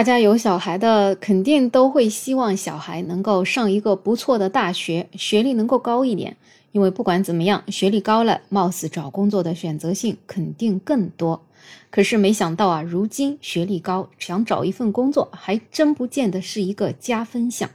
大家有小孩的，肯定都会希望小孩能够上一个不错的大学，学历能够高一点。因为不管怎么样，学历高了，貌似找工作的选择性肯定更多。可是没想到啊，如今学历高想找一份工作，还真不见得是一个加分项。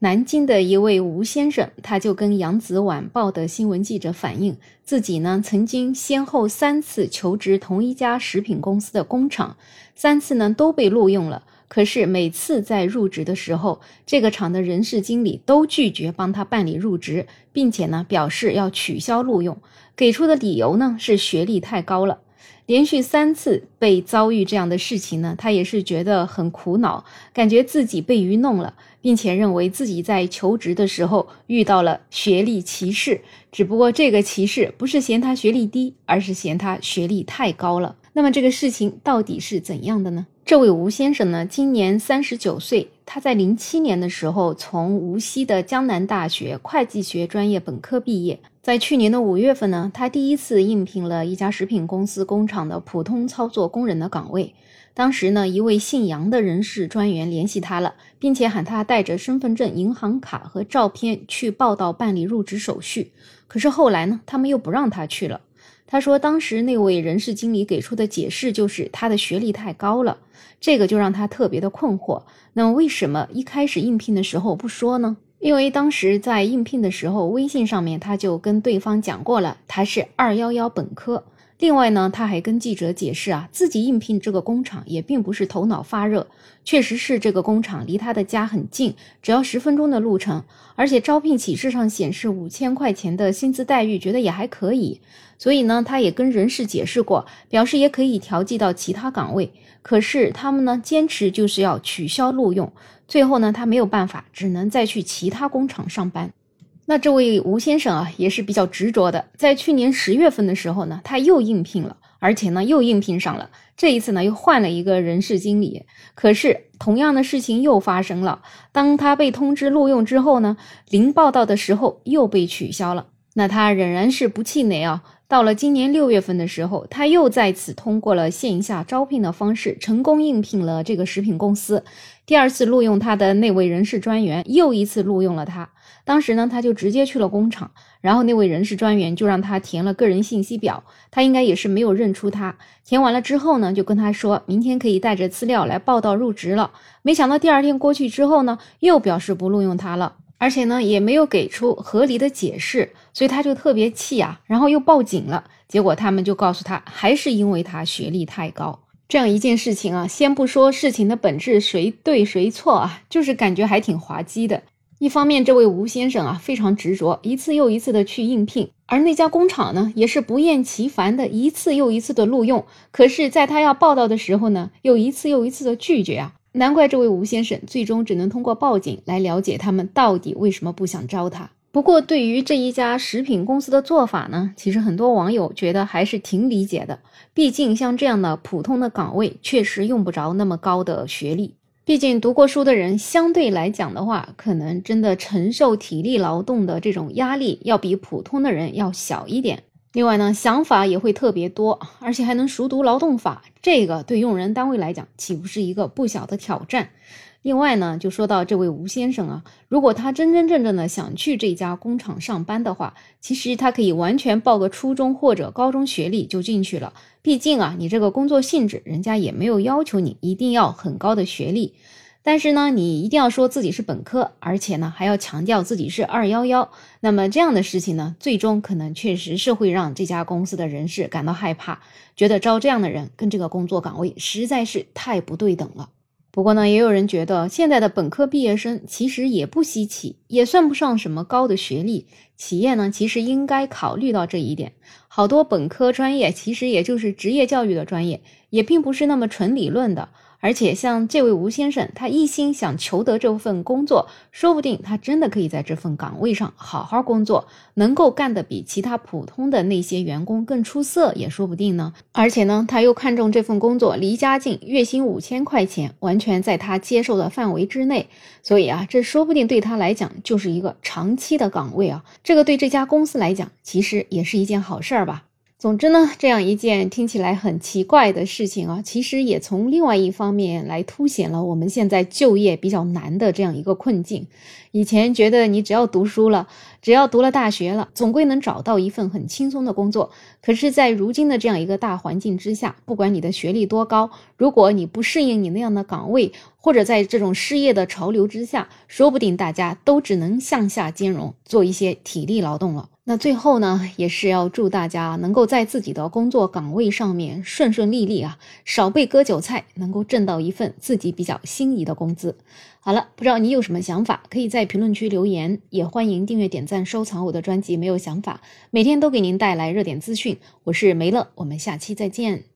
南京的一位吴先生，他就跟扬子晚报的新闻记者反映，自己呢曾经先后三次求职同一家食品公司的工厂，三次呢都被录用了。可是每次在入职的时候，这个厂的人事经理都拒绝帮他办理入职，并且呢表示要取消录用，给出的理由呢是学历太高了。连续三次被遭遇这样的事情呢，他也是觉得很苦恼，感觉自己被愚弄了，并且认为自己在求职的时候遇到了学历歧视。只不过这个歧视不是嫌他学历低，而是嫌他学历太高了。那么这个事情到底是怎样的呢？这位吴先生呢，今年三十九岁，他在零七年的时候从无锡的江南大学会计学专业本科毕业。在去年的五月份呢，他第一次应聘了一家食品公司工厂的普通操作工人的岗位。当时呢，一位姓杨的人事专员联系他了，并且喊他带着身份证、银行卡和照片去报到办理入职手续。可是后来呢，他们又不让他去了。他说，当时那位人事经理给出的解释就是他的学历太高了，这个就让他特别的困惑。那为什么一开始应聘的时候不说呢？因为当时在应聘的时候，微信上面他就跟对方讲过了，他是二幺幺本科。另外呢，他还跟记者解释啊，自己应聘这个工厂也并不是头脑发热，确实是这个工厂离他的家很近，只要十分钟的路程，而且招聘启事上显示五千块钱的薪资待遇，觉得也还可以。所以呢，他也跟人事解释过，表示也可以调剂到其他岗位。可是他们呢，坚持就是要取消录用。最后呢，他没有办法，只能再去其他工厂上班。那这位吴先生啊，也是比较执着的。在去年十月份的时候呢，他又应聘了，而且呢又应聘上了。这一次呢，又换了一个人事经理。可是同样的事情又发生了。当他被通知录用之后呢，临报道的时候又被取消了。那他仍然是不气馁啊。到了今年六月份的时候，他又再次通过了线下招聘的方式，成功应聘了这个食品公司。第二次录用他的那位人事专员，又一次录用了他。当时呢，他就直接去了工厂，然后那位人事专员就让他填了个人信息表，他应该也是没有认出他。填完了之后呢，就跟他说明天可以带着资料来报到入职了。没想到第二天过去之后呢，又表示不录用他了。而且呢，也没有给出合理的解释，所以他就特别气啊，然后又报警了。结果他们就告诉他，还是因为他学历太高。这样一件事情啊，先不说事情的本质谁对谁错啊，就是感觉还挺滑稽的。一方面，这位吴先生啊非常执着，一次又一次的去应聘，而那家工厂呢，也是不厌其烦的一次又一次的录用。可是，在他要报道的时候呢，又一次又一次的拒绝啊。难怪这位吴先生最终只能通过报警来了解他们到底为什么不想招他。不过，对于这一家食品公司的做法呢，其实很多网友觉得还是挺理解的。毕竟，像这样的普通的岗位，确实用不着那么高的学历。毕竟，读过书的人相对来讲的话，可能真的承受体力劳动的这种压力，要比普通的人要小一点。另外呢，想法也会特别多，而且还能熟读劳动法，这个对用人单位来讲，岂不是一个不小的挑战？另外呢，就说到这位吴先生啊，如果他真真正正的想去这家工厂上班的话，其实他可以完全报个初中或者高中学历就进去了。毕竟啊，你这个工作性质，人家也没有要求你一定要很高的学历。但是呢，你一定要说自己是本科，而且呢还要强调自己是二幺幺。那么这样的事情呢，最终可能确实是会让这家公司的人事感到害怕，觉得招这样的人跟这个工作岗位实在是太不对等了。不过呢，也有人觉得现在的本科毕业生其实也不稀奇，也算不上什么高的学历。企业呢，其实应该考虑到这一点。好多本科专业其实也就是职业教育的专业，也并不是那么纯理论的。而且像这位吴先生，他一心想求得这份工作，说不定他真的可以在这份岗位上好好工作，能够干得比其他普通的那些员工更出色，也说不定呢。而且呢，他又看中这份工作离家近，月薪五千块钱，完全在他接受的范围之内，所以啊，这说不定对他来讲就是一个长期的岗位啊。这个对这家公司来讲，其实也是一件好事儿吧。总之呢，这样一件听起来很奇怪的事情啊，其实也从另外一方面来凸显了我们现在就业比较难的这样一个困境。以前觉得你只要读书了，只要读了大学了，总归能找到一份很轻松的工作。可是，在如今的这样一个大环境之下，不管你的学历多高，如果你不适应你那样的岗位，或者在这种失业的潮流之下，说不定大家都只能向下兼容，做一些体力劳动了。那最后呢，也是要祝大家能够在自己的工作岗位上面顺顺利利啊，少被割韭菜，能够挣到一份自己比较心仪的工资。好了，不知道你有什么想法，可以在评论区留言，也欢迎订阅、点赞、收藏我的专辑。没有想法，每天都给您带来热点资讯，我是梅乐，我们下期再见。